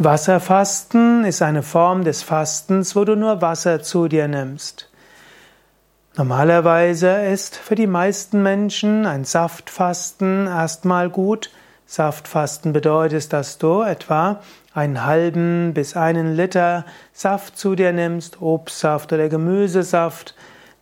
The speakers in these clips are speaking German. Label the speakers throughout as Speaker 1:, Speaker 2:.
Speaker 1: Wasserfasten ist eine Form des Fastens, wo du nur Wasser zu dir nimmst. Normalerweise ist für die meisten Menschen ein Saftfasten erstmal gut. Saftfasten bedeutet, dass du etwa einen halben bis einen Liter Saft zu dir nimmst, Obstsaft oder Gemüsesaft,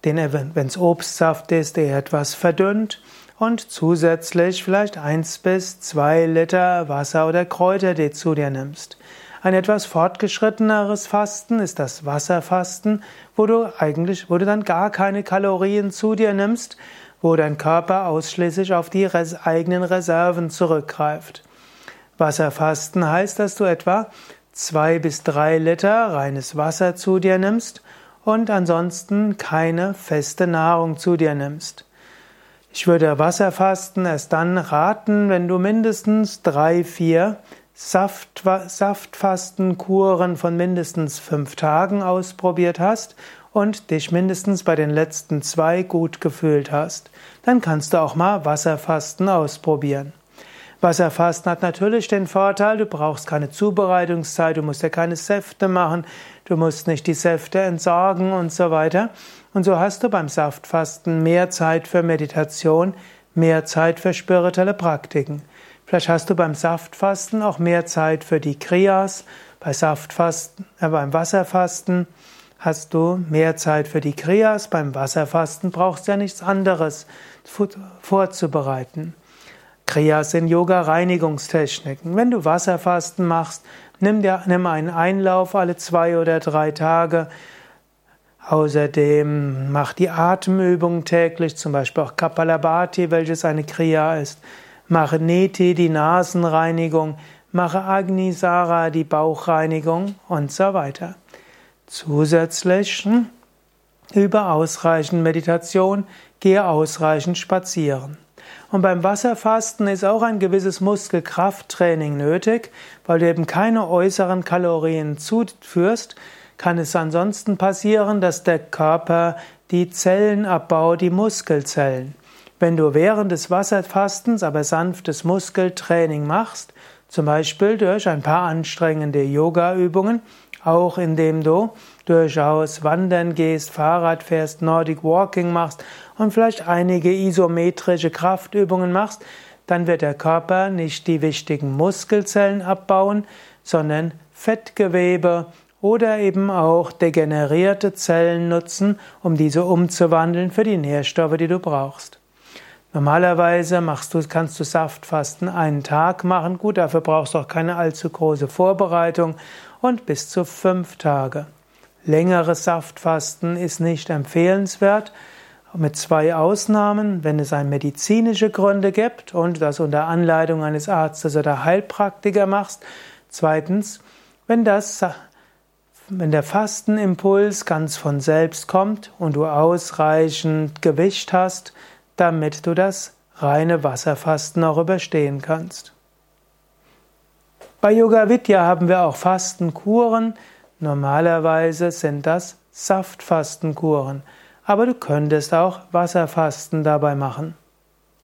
Speaker 1: den, wenn es Obstsaft ist, der etwas verdünnt und zusätzlich vielleicht eins bis zwei Liter Wasser oder Kräuter, die zu dir nimmst. Ein etwas fortgeschritteneres Fasten ist das Wasserfasten, wo du eigentlich, wo du dann gar keine Kalorien zu dir nimmst, wo dein Körper ausschließlich auf die eigenen Reserven zurückgreift. Wasserfasten heißt, dass du etwa zwei bis drei Liter reines Wasser zu dir nimmst und ansonsten keine feste Nahrung zu dir nimmst. Ich würde Wasserfasten erst dann raten, wenn du mindestens drei, vier Saft, Saftfastenkuren von mindestens fünf Tagen ausprobiert hast und dich mindestens bei den letzten zwei gut gefühlt hast. Dann kannst du auch mal Wasserfasten ausprobieren. Wasserfasten hat natürlich den Vorteil, du brauchst keine Zubereitungszeit, du musst ja keine Säfte machen, du musst nicht die Säfte entsorgen und so weiter. Und so hast du beim Saftfasten mehr Zeit für Meditation, mehr Zeit für spirituelle Praktiken. Vielleicht hast du beim Saftfasten auch mehr Zeit für die Kriyas, bei Saftfasten, äh, beim Wasserfasten hast du mehr Zeit für die Kriyas, beim Wasserfasten brauchst du ja nichts anderes vorzubereiten. Kriyas sind Yoga-Reinigungstechniken. Wenn du Wasserfasten machst, nimm, dir, nimm einen Einlauf alle zwei oder drei Tage. Außerdem mach die Atemübung täglich, zum Beispiel auch Kapalabhati, welches eine Kriya ist. Mache Neti, die Nasenreinigung. Mache Agnisara, die Bauchreinigung und so weiter. Zusätzlich hm, über ausreichend Meditation, gehe ausreichend spazieren. Und beim Wasserfasten ist auch ein gewisses Muskelkrafttraining nötig, weil du eben keine äußeren Kalorien zuführst, kann es ansonsten passieren, dass der Körper die Zellen abbaut, die Muskelzellen. Wenn du während des Wasserfastens aber sanftes Muskeltraining machst, zum Beispiel durch ein paar anstrengende Yoga-Übungen, auch indem du durchaus wandern gehst, Fahrrad fährst, Nordic Walking machst und vielleicht einige isometrische Kraftübungen machst, dann wird der Körper nicht die wichtigen Muskelzellen abbauen, sondern Fettgewebe oder eben auch degenerierte Zellen nutzen, um diese umzuwandeln für die Nährstoffe, die du brauchst. Normalerweise machst du, kannst du Saftfasten einen Tag machen. Gut, dafür brauchst du auch keine allzu große Vorbereitung und bis zu fünf Tage. Längeres Saftfasten ist nicht empfehlenswert, mit zwei Ausnahmen, wenn es ein medizinische Gründe gibt und das unter Anleitung eines Arztes oder Heilpraktiker machst. Zweitens, wenn das wenn der Fastenimpuls ganz von selbst kommt und du ausreichend Gewicht hast, damit du das reine Wasserfasten auch überstehen kannst. Bei Yoga Vidya haben wir auch Fastenkuren. Normalerweise sind das Saftfastenkuren, aber du könntest auch Wasserfasten dabei machen.